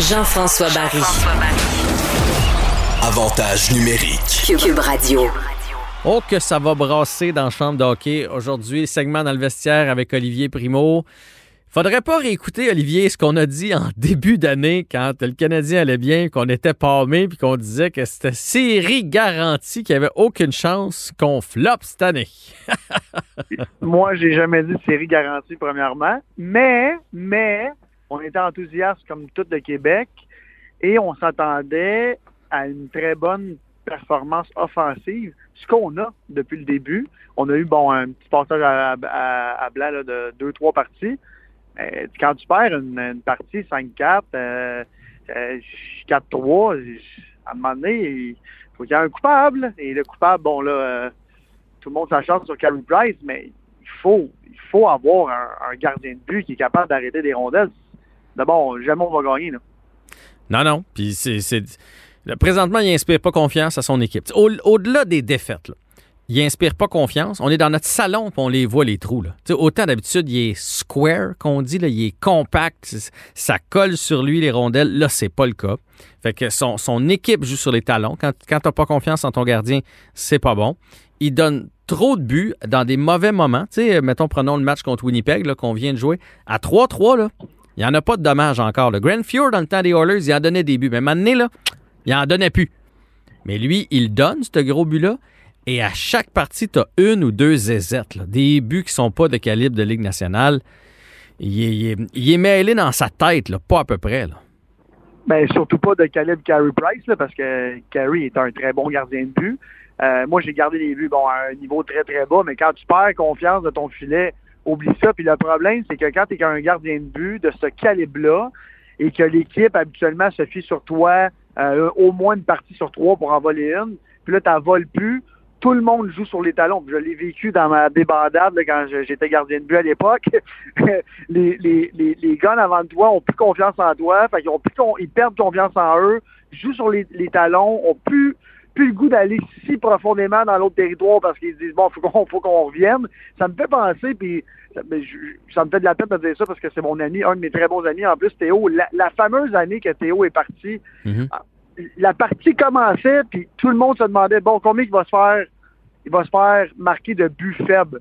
Jean-François Barry. Avantage numérique. Cube Radio. Oh, que ça va brasser dans la chambre de hockey. Aujourd'hui, segment dans le vestiaire avec Olivier Primo. Faudrait pas réécouter, Olivier, ce qu'on a dit en début d'année quand le Canadien allait bien, qu'on était palmé, puis qu'on disait que c'était série garantie, qu'il n'y avait aucune chance qu'on floppe cette année. Moi, j'ai jamais dit série garantie, premièrement. Mais, mais, on était enthousiaste comme tout le Québec et on s'attendait à une très bonne performance offensive, ce qu'on a depuis le début. On a eu bon un petit passage à, à, blanc de deux, trois parties. quand tu perds une, partie 5-4, 4-3, euh, euh, à un moment donné, il faut qu'il y ait un coupable. Et le coupable, bon là, euh, tout le monde s'achète sur Carey Price, mais il faut, il faut avoir un, gardien de but qui est capable d'arrêter des rondelles. D'abord, jamais on va gagner. Là. Non, non. Puis c'est Présentement, il n'inspire pas confiance à son équipe. Au-delà des défaites, il n'inspire pas confiance. On est dans notre salon et on les voit, les trous. Là. autant d'habitude, il est square, qu'on dit, il est compact, ça colle sur lui, les rondelles. Là, c'est pas le cas. Fait que son, équipe joue sur les talons. Quand, quand tu n'as pas confiance en ton gardien, c'est pas bon. Il donne trop de buts dans des mauvais moments. mettons, prenons le match contre Winnipeg qu'on vient de jouer. À 3-3, là, il n'y en a pas de dommages encore. Le Grand Fjord, dans le temps des Oilers, il en donnait des buts. Mais maintenant, là, il en donnait plus. Mais lui, il donne ce gros but-là. Et à chaque partie, tu as une ou deux zézettes, des buts qui sont pas de calibre de Ligue nationale. Il est, mêlé dans sa tête, pas à peu près. Là. Ben, surtout pas de calibre Carey Price, parce que Carey est un très bon gardien de but. Euh, moi, j'ai gardé les buts à un niveau très, très bas, mais quand tu perds confiance de ton filet, oublie ça. Puis le problème, c'est que quand tu es un gardien de but de ce calibre-là et que l'équipe habituellement se fie sur toi euh, au moins une partie sur trois pour en voler une. Puis là, tu voles plus. Tout le monde joue sur les talons. Je l'ai vécu dans ma débandade quand j'étais gardien de but à l'époque. les, les, les, les gars avant de toi ont plus confiance en toi. Fait ont plus, ils perdent confiance en eux. Jouent sur les, les talons. Ont plus plus le goût d'aller si profondément dans l'autre territoire parce qu'ils se disent bon, faut qu'on faut qu'on revienne. Ça me fait penser, puis ça, me fait de la peine de dire ça parce que c'est mon ami, un de mes très bons amis en plus, Théo. La, fameuse année que Théo est parti, mm-hmm. ah, la partie commençait, puis tout le monde se demandait bon, combien il va se faire, il va se faire marquer de buts faibles?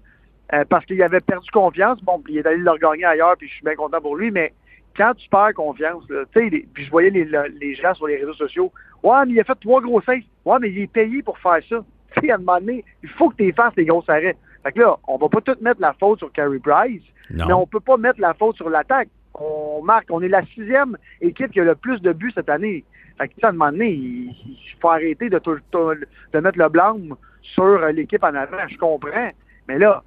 Euh, parce qu'il avait perdu confiance. Bon, il est allé le regagner ailleurs, puis je suis bien content pour lui, mais quand tu perds confiance, tu sais, puis je voyais les, les, gens sur les réseaux sociaux, ouais, mais il a fait trois gros saves. Ouais, mais il est payé pour faire ça. Tu sais, à un moment donné, il faut que tu fasses les gros arrêts. Fait que là, on va pas tout mettre la faute sur Carey Price, mais on peut pas mettre la faute sur l'attaque. On marque, on est la sixième équipe qui a le plus de buts cette année. Fait que, à un moment donné, il, faut arrêter de, de mettre le blâme sur l'équipe en avant. Je comprends. Mais là,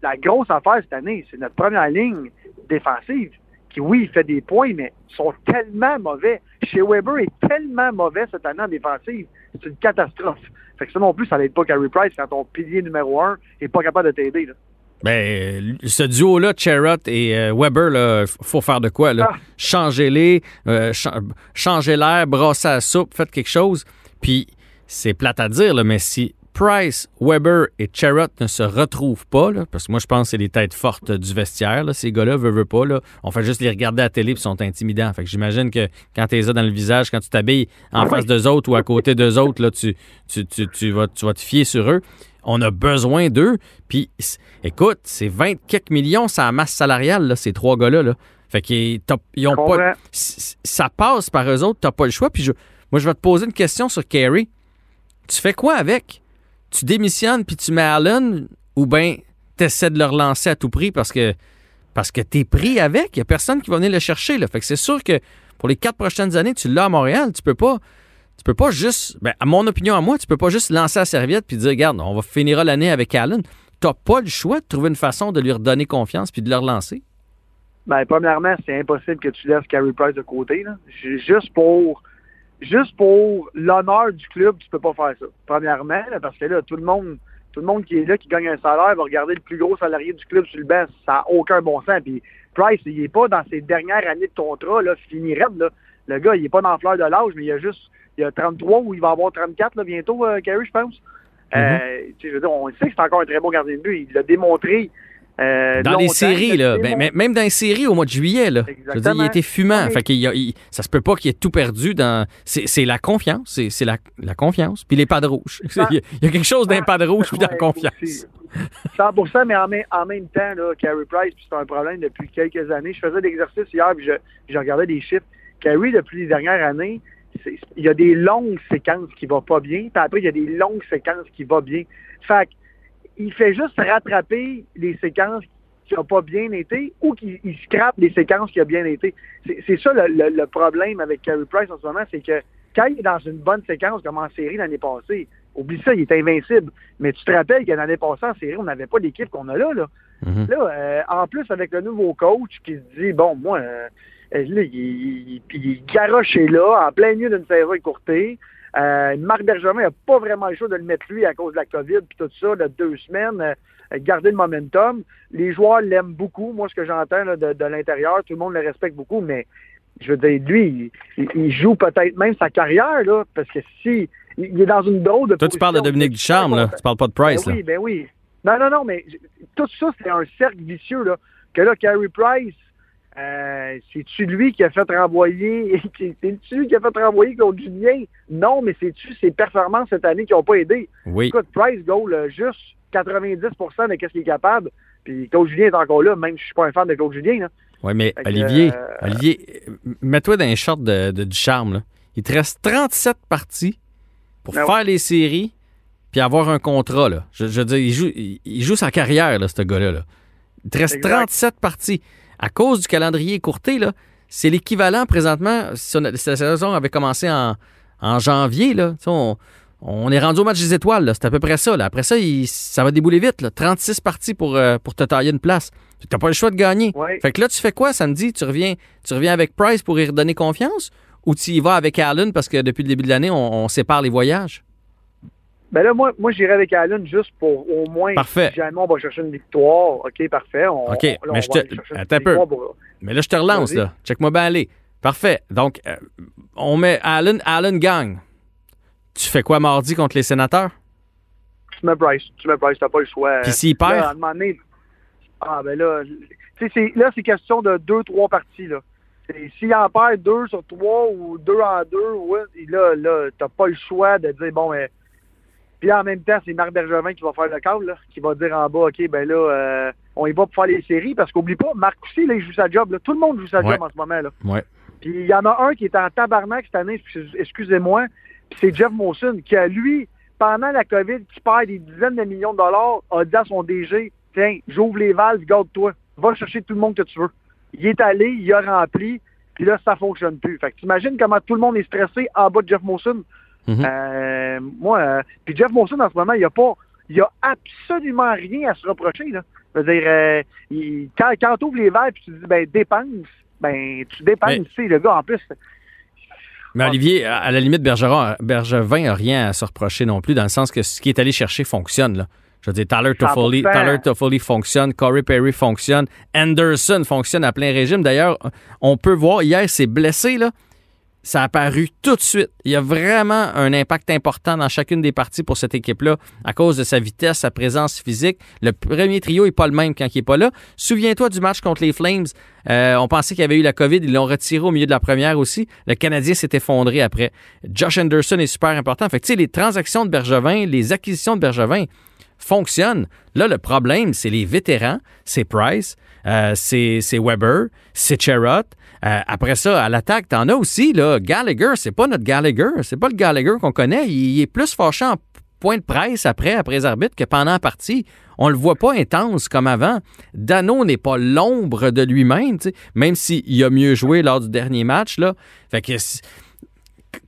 la grosse affaire cette année, c'est notre première ligne défensive qui, oui, il fait des points, mais sont tellement mauvais. Chez Weber est tellement mauvais cette année en défensive. C'est une catastrophe. Fait que ça non plus, ça n'aide pas Carey Price quand ton pilier numéro un n'est pas capable de t'aider. Ben, ce duo-là, Cherrott et euh, Weber, il faut faire de quoi? Là? Ah. Changez-les, euh, changez l'air, brassez la soupe, faites quelque chose. Puis, c'est plate à dire, là, mais si Price, Weber et Cherrott ne se retrouvent pas, parce que moi, je pense que c'est les têtes fortes du vestiaire. Ces gars-là ne veulent pas. Là. On fait juste les regarder à la télé et sont intimidants. Fait que j'imagine que quand tu les as dans le visage, quand tu t'habilles en face d'eux autres ou à côté d'eux autres, là, tu, tu, vas, tu vas te fier sur eux. On a besoin d'eux. Puis, écoute, c'est 20 quelques millions, c'est la masse salariale, là, ces trois gars-là. Là. Fait qu'ils ont pas. Ça passe par eux autres, tu n'as pas le choix. Puis, je, moi, je vais te poser une question sur Kerry. Tu fais quoi avec? Tu démissionnes puis tu mets Allen ou bien tu essaies de le relancer à tout prix parce que parce que tu es pris avec. Il n'y a personne qui va venir le chercher. Là. Fait que c'est sûr que pour les quatre prochaines années, tu l'as à Montréal. Tu peux pas. Tu peux pas juste. Ben, à mon opinion, à moi, tu peux pas juste lancer la serviette puis dire Regarde, on va finir l'année avec Allen. Tu n'as pas le choix de trouver une façon de lui redonner confiance puis de le relancer. Ben, premièrement, c'est impossible que tu laisses Carey Price de côté. Là. Juste pour juste pour l'honneur du club, tu peux pas faire ça. Premièrement, parce que là, tout le monde, tout le monde qui est là, qui gagne un salaire, va regarder le plus gros salarié du club sur le banc. Ça n'a aucun bon sens. Puis Price, il est pas dans ses dernières années de contrat, là, fini là. Le gars, il est pas dans la fleur de l'âge, mais il a juste, il a 33 ou il va avoir 34 là, bientôt, euh, je pense. Mm-hmm. euh, je veux dire, on sait que c'est encore un très bon gardien de but. Il l'a démontré Euh, dans les séries, là, ben, même dans les séries au mois de juillet, là, je veux dire, il était fumant. Fait qu'il il, ça se peut pas qu'il ait tout perdu dans. C'est la confiance, c'est la, la, confiance. Puis les pas de rouge. il, y a, quelque chose d'un pas de rouge puis dans la confiance. 100 mais en, même, en même temps, là, Carey Price, c'est un problème depuis quelques années. Je faisais l'exercice hier, puis je, je, regardais des chiffres. Carey, depuis les dernières années, il y a des longues séquences qui vont pas bien, puis après, il y a des longues séquences qui vont bien. Fait il fait juste rattraper les séquences qui n'ont pas bien été ou qu'il scrape les séquences qui ont bien été. C'est ça le, problème avec Carey Price en ce moment, c'est que quand il est dans une bonne séquence comme en série l'année passée, oublie ça, il est invincible. Mais tu te rappelles que l'année passée en série, on n'avait pas l'équipe qu'on a là. Là, mm-hmm. là euh, en plus, avec le nouveau coach qui se dit, bon, moi, euh, il, il, il, garoche là, en plein milieu d'une série écourtée. Euh, Marc Bergevin n'a pas vraiment le choix de le mettre lui à cause de la COVID puis tout ça, de deux semaines, euh, garder le momentum. Les joueurs l'aiment beaucoup. Moi, ce que j'entends de, l'intérieur, tout le monde le respecte beaucoup, mais je veux dire, lui, il, joue peut-être même sa carrière, là, parce que si il est dans une drôle de Toi, tu parles de Dominique Ducharme, là. Tu parles pas de Price, ben Oui, ben oui. Non, non, non, mais tout ça, c'est un cercle vicieux, là. Que là, Carey Price, euh, c'est-tu lui qui a fait renvoyer, c'est-tu lui qui a fait renvoyer Claude Julien? Non, mais c'est-tu ses performances cette année qui n'ont pas aidé? Oui. Écoute, Price goal juste 90% de ce qu'il est capable. Puis Claude Julien est encore là, même si je suis pas un fan de Claude Julien. Oui, mais Olivier, euh, Olivier, mets-toi dans les short de, du charme. Là. Il te reste 37 parties pour ben faire les séries puis avoir un contrat. Là. Je, veux dire, il joue, il, joue sa carrière, là, ce gars-là. Là. Il te reste 37 parties à cause du calendrier écourté, là, c'est l'équivalent présentement. Si cette saison avait commencé en, janvier, là, on, est rendu au match des étoiles. C'est à peu près ça. Là. Après ça, ça va débouler vite. Là. 36 parties pour, euh, pour te tailler une place. Tu n'as pas le choix de gagner. Fait que là, tu fais quoi samedi? Tu reviens, tu reviens avec Price pour y redonner confiance? Ou tu y vas avec Allen parce que depuis le début de l'année, on sépare les voyages? Ben là, moi, moi j'irai avec Allen juste pour au moins. Parfait. Si jamais on va chercher une victoire, OK, parfait. OK, mais je te. Attends un peu. Mais là, je te relance, là. Check-moi bien aller. Parfait. Donc, euh, on met Allen, Allen gagne. Tu fais quoi mardi contre les sénateurs? Tu mets Bryce. Tu mets Bryce, t'as pas le choix. Puis s'il perd? Là, ah, ben là, c'est, là, c'est question de deux, trois parties, là. S'il en perd deux sur trois ou deux en deux, ouais, là, là, t'as pas le choix de dire, bon, mais puis en même temps, c'est Marc Bergevin qui va faire le câble, qui va dire en bas, OK, ben là, euh, on y va pour faire les séries, parce qu'oublie pas, Marc aussi, là, il joue sa job. Tout le monde joue sa job en ce moment. Là. Ouais. Puis il y en a un qui est en tabarnak cette année, excusez-moi, c'est Jeff Monson, qui a, lui, pendant la COVID, qui perd des dizaines de millions de dollars, a dit à son DG, tiens, j'ouvre les valves, garde-toi, va chercher tout le monde que tu veux. Il est allé, il a rempli, puis là, ça fonctionne plus. Fait que t'imagines comment tout le monde est stressé en bas de Jeff Monson. Mhm. Euh, moi, euh, puis Jeff Monson, en ce moment, il n'y a pas, il a absolument rien à se reprocher. Là. Je veux dire, euh, quand, quand tu ouvres les verres et tu dis, ben, dépense, ben, tu dépenses, tu sais, le gars, en plus. Mais Olivier, à la limite, Bergeron, Bergevin n'a rien à se reprocher non plus, dans le sens que ce qui est allé chercher fonctionne. Là. Je veux dire, Tyler Toffoli, Tyler Toffoli fonctionne, Corey Perry fonctionne, Anderson fonctionne à plein régime. D'ailleurs, on peut voir, hier, c'est blessé, là ça a apparu tout de suite. Il y a vraiment un impact important dans chacune des parties pour cette équipe-là à cause de sa vitesse, sa présence physique. Le premier trio n'est pas le même quand il n'est pas là. Souviens-toi du match contre les Flames. Euh, on pensait qu'il y avait eu la COVID. Ils l'ont retiré au milieu de la première aussi. Le Canadien s'est effondré après. Josh Anderson est super important. Fait que, les transactions de Bergevin, les acquisitions de Bergevin fonctionnent. Là, le problème, c'est les vétérans. C'est Price, euh, c'est Weber, c'est Cherrott. Euh, après ça, à l'attaque, t'en as aussi, là, Gallagher, c'est pas notre Gallagher, c'est pas le Gallagher qu'on connaît. Il, est plus fâché en point de presse après, après les arbitres, que pendant la partie. On le voit pas intense comme avant. Dano n'est pas l'ombre de lui-même, même s'il a mieux joué lors du dernier match. Là. Fait que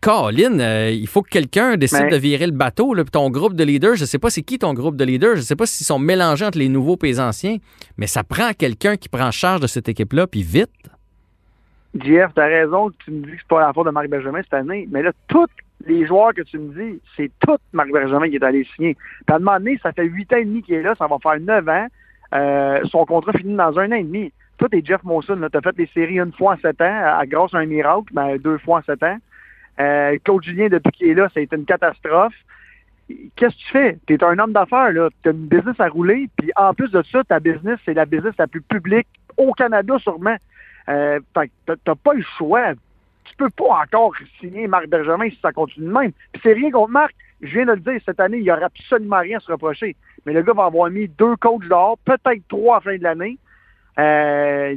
Colin, euh, il faut que quelqu'un décide de virer le bateau. Là, ton groupe de leaders, je ne sais pas c'est qui ton groupe de leaders, je ne sais pas s'ils sont mélangés entre les nouveaux et les anciens, mais ça prend quelqu'un qui prend charge de cette équipe-là, puis vite. JF, tu as raison tu me dis que c'est pas la faute de Marc Benjamin cette année, mais là, tous les joueurs que tu me dis, c'est tout Marc Benjamin qui est allé signer. Moment donné, ça fait huit ans et demi qu'il est là, ça va faire neuf ans. Euh, son contrat finit dans un an et demi. Toi, t'es Jeff Monson, tu as fait les séries une fois en sept ans, à, grâce à un miracle, mais deux fois en sept ans. Euh, Claude Julien, depuis qu'il est là, ça a été une catastrophe. qu'est-ce que tu fais? Tu es un homme d'affaires, là. Tu as une business à rouler, puis en plus de ça, ta business, c'est la business la plus publique au Canada, sûrement. Euh, t'as pas le choix. Tu peux pas encore signer Marc Bergevin si ça continue de même. Puis c'est rien contre Marc. Je viens de le dire, cette année, il n'y aura absolument rien à se reprocher. Mais le gars va avoir mis deux coachs dehors, peut-être trois à la fin de l'année. Euh,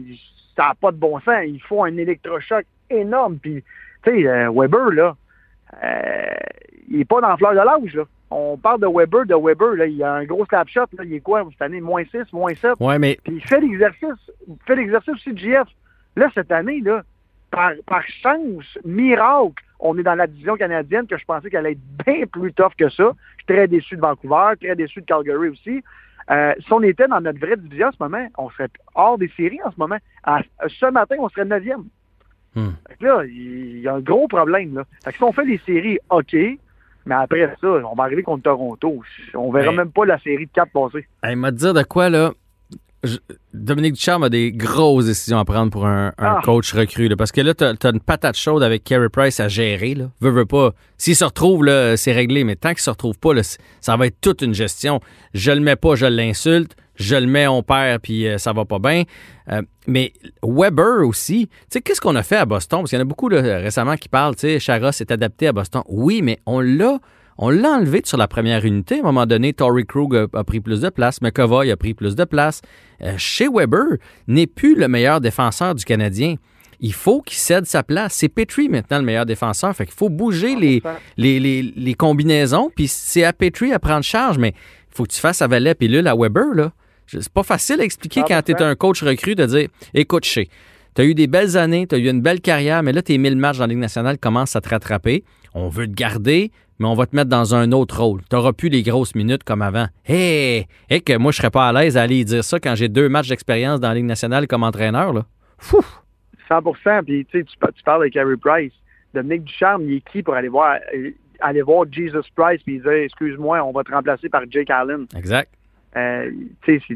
ça n'a pas de bon sens. Il faut un électrochoc énorme. Puis, tu sais, euh, Weber, là, euh, il n'est pas dans la fleur de l'âge, là. On parle de Weber, de Weber, là, il a un gros snapshot, là, il est quoi cette année? Moins 6, moins 7. Ouais, mais... Puis il fait l'exercice, fait l'exercice aussi de GF. Là, cette année, là, par, par chance, miracle, on est dans la division canadienne que je pensais qu'elle allait être bien plus tough que ça. Je suis très déçu de Vancouver, très déçu de Calgary aussi. Euh, si on était dans notre vraie division en ce moment, on serait hors des séries en ce moment. ce matin, on serait neuvième. Hmm. Là, il y a un gros problème. Là. Fait que si on fait les séries, OK, mais après ça, on va arriver contre Toronto. On verra même pas la série de quatre passer. Il m'a dire de quoi, là? Dominique Ducharme a des grosses décisions à prendre pour un, ah. coach recru. parce que là, tu as, une patate chaude avec Carey Price à gérer. Là. Veux, veux pas. S'il se retrouve, là, c'est réglé. Mais tant qu'il se retrouve pas, là, ça va être toute une gestion. Je le mets pas, je l'insulte. Je le mets, on perd, puis euh, ça va pas bien. Euh, mais Weber aussi, tu sais, qu'est-ce qu'on a fait à Boston? Parce qu'il y en a beaucoup récemment qui parlent, tu sais, Charos est adapté à Boston. Oui, mais on l'a on l'a enlevé sur la première unité. À un moment donné, Tory Krug a, pris plus de place, McAvoy a pris plus de place. Euh, chez Weber n'est plus le meilleur défenseur du Canadien. Il faut qu'il cède sa place. C'est Petrie maintenant le meilleur défenseur. Fait qu'il faut bouger les, les, combinaisons. Puis c'est à Petrie à prendre charge, mais il faut que tu fasses à Valet pilule à Weber. Là. C'est pas facile à expliquer quand tu es un coach recru de dire Écoute, chez, tu as eu des belles années, tu as eu une belle carrière, mais là, tes 1000 matchs dans la Ligue nationale commencent à te rattraper. On veut te garder, mais on va te mettre dans un autre rôle. Tu n'auras plus les grosses minutes comme avant. Hé! Hey, que moi, je serais pas à l'aise à aller dire ça quand j'ai deux matchs d'expérience dans la Ligue nationale comme entraîneur. Là. Fou! 100% Puis tu, tu parles de Carey Price. Dominique Ducharme, il est qui pour aller voir, euh, aller voir Jesus Price et dire Excuse-moi, on va te remplacer par Jake Allen? Exact. Euh,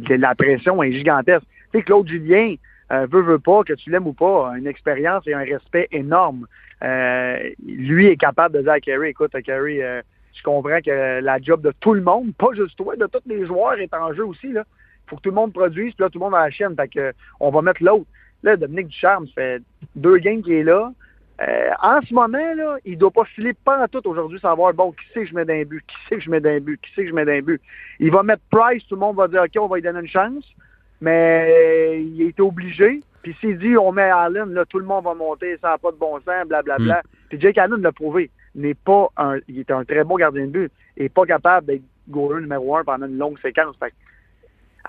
la pression est gigantesque. Tu sais, Claude Julien, euh, veut, veut pas, que tu l'aimes ou pas, une expérience et un respect énorme. Euh, lui est capable de dire à Kerry, écoute, Kerry, euh, je comprends que la job de tout le monde, pas juste toi, de tous les joueurs est en jeu aussi. Il faut que tout le monde produise, puis là, tout le monde a la chaîne. Fait on va mettre l'autre. Là, Dominique Ducharme, ça fait deux games qu'il est là. Euh, en ce moment, là, il doit pas filer pas tout aujourd'hui savoir, bon, qui c'est que je mets d'un but, qui c'est que je mets d'un but, qui c'est que je mets d'un but. Il va mettre Price, tout le monde va dire, OK, on va lui donner une chance, mais il est obligé. Puis s'il dit on met Allen, là, tout le monde va monter, ça n'a pas de bon sens, blablabla. Bla, bla. Mm. Puis Jake Allen l'a prouvé. N'est pas un, il est un très bon gardien de but. Il n'est pas capable d'être goaler numéro un pendant une longue séquence.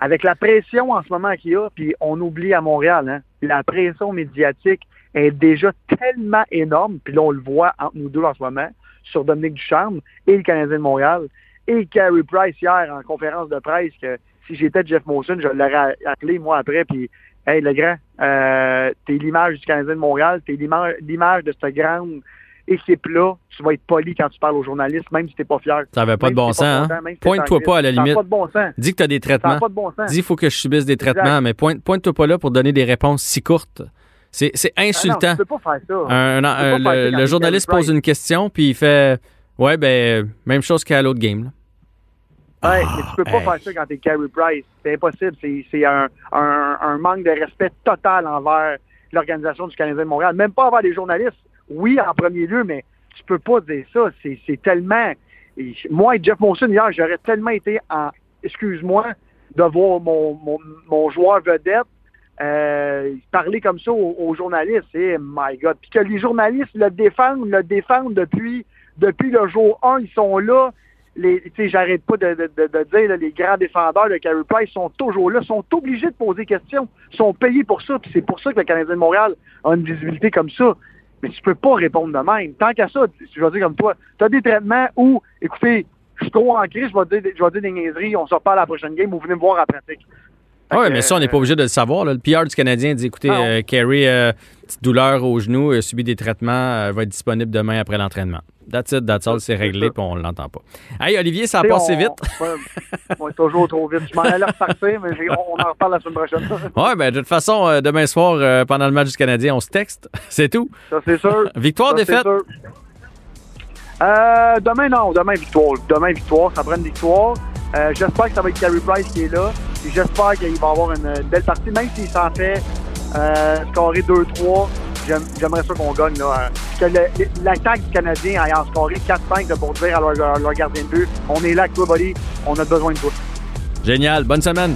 avec la pression en ce moment qu'il y a, puis on oublie à Montréal, hein, la pression médiatique est déjà tellement énorme, puis là on le voit entre nous deux en ce moment, sur Dominique Ducharme et le Canadien de Montréal, et Carey Price hier en conférence de presse que si j'étais Jeff Molson, je l'aurais appelé moi après, puis Hey, le grand, euh, t'es l'image du Canadien de Montréal, t'es l'image de cette grande équipe-là. Tu vas être poli quand tu parles aux journalistes, même si t'es pas fier. Ça n'avait pas de bon sens, hein? Pointe-toi pas à la limite. Ça pas de bon sens. Dis que t'as des traitements. Pas de bon sens. Dis qu'il faut que je subisse des traitements, mais pointe-toi pas là pour donner des réponses si courtes. C'est insultant. Ah non, tu peux pas faire ça. le, journaliste pose une question, puis il fait Ouais, ben, même chose qu'à l'autre game. Là. Ouais, mais tu peux pas faire ça quand t'es Carey Price. C'est impossible. C'est un, un, manque de respect total envers l'organisation du Canadien de Montréal. Même pas envers les journalistes. Oui, en premier lieu, mais tu peux pas dire ça. C'est tellement... moi et Jeff Monson, hier, j'aurais tellement été en... Excuse-moi de voir mon, mon, mon joueur vedette euh, parler comme ça aux, journalistes. Et my God. Puis que les journalistes le défendent, le défendent depuis, depuis le jour 1. Ils sont là j'arrête pas de, dire, les grands défendeurs de Carey Price sont toujours là, sont obligés de poser des questions, sont payés pour ça, puis c'est pour ça que le Canadien de Montréal a une visibilité comme ça. Mais tu peux pas répondre de même. Tant qu'à ça, je vais dire comme toi, tu as des traitements où, écoutez, je suis trop en crise, je vais dire, je vais dire des niaiseries, on sort pas à la prochaine game, vous venez me voir en pratique. Oui, mais ça, on n'est pas obligé de le savoir. Le PR du Canadien dit écoutez, euh, Carey, euh, petite douleur au genou, a subi des traitements, va être disponible demain après l'entraînement. That's it, that's all, c'est réglé, puis on l'entend pas. Hey, Olivier, ça a passé vite. on est toujours trop vite. Je m'en allais repartir, mais on en reparle la semaine prochaine. oui, ben, de toute façon, euh, demain soir, euh, pendant le match du Canadien, on se texte. C'est tout. Ça, c'est sûr. Victoire, défaite? Euh, demain, non. Demain, victoire. Demain, victoire. Ça prend une victoire. Euh, j'espère que ça va être Carey Price qui est là. J'espère qu'il va avoir une, belle partie, même s'il s'en fait euh, scorer 2-3. J'aimerais ça qu'on gagne. Là, que l'attaque du Canadien en scorer 4-5 pour dire à leur, leur, gardien de but on est là avec toi, buddy. On a besoin de toi. Génial. Bonne semaine.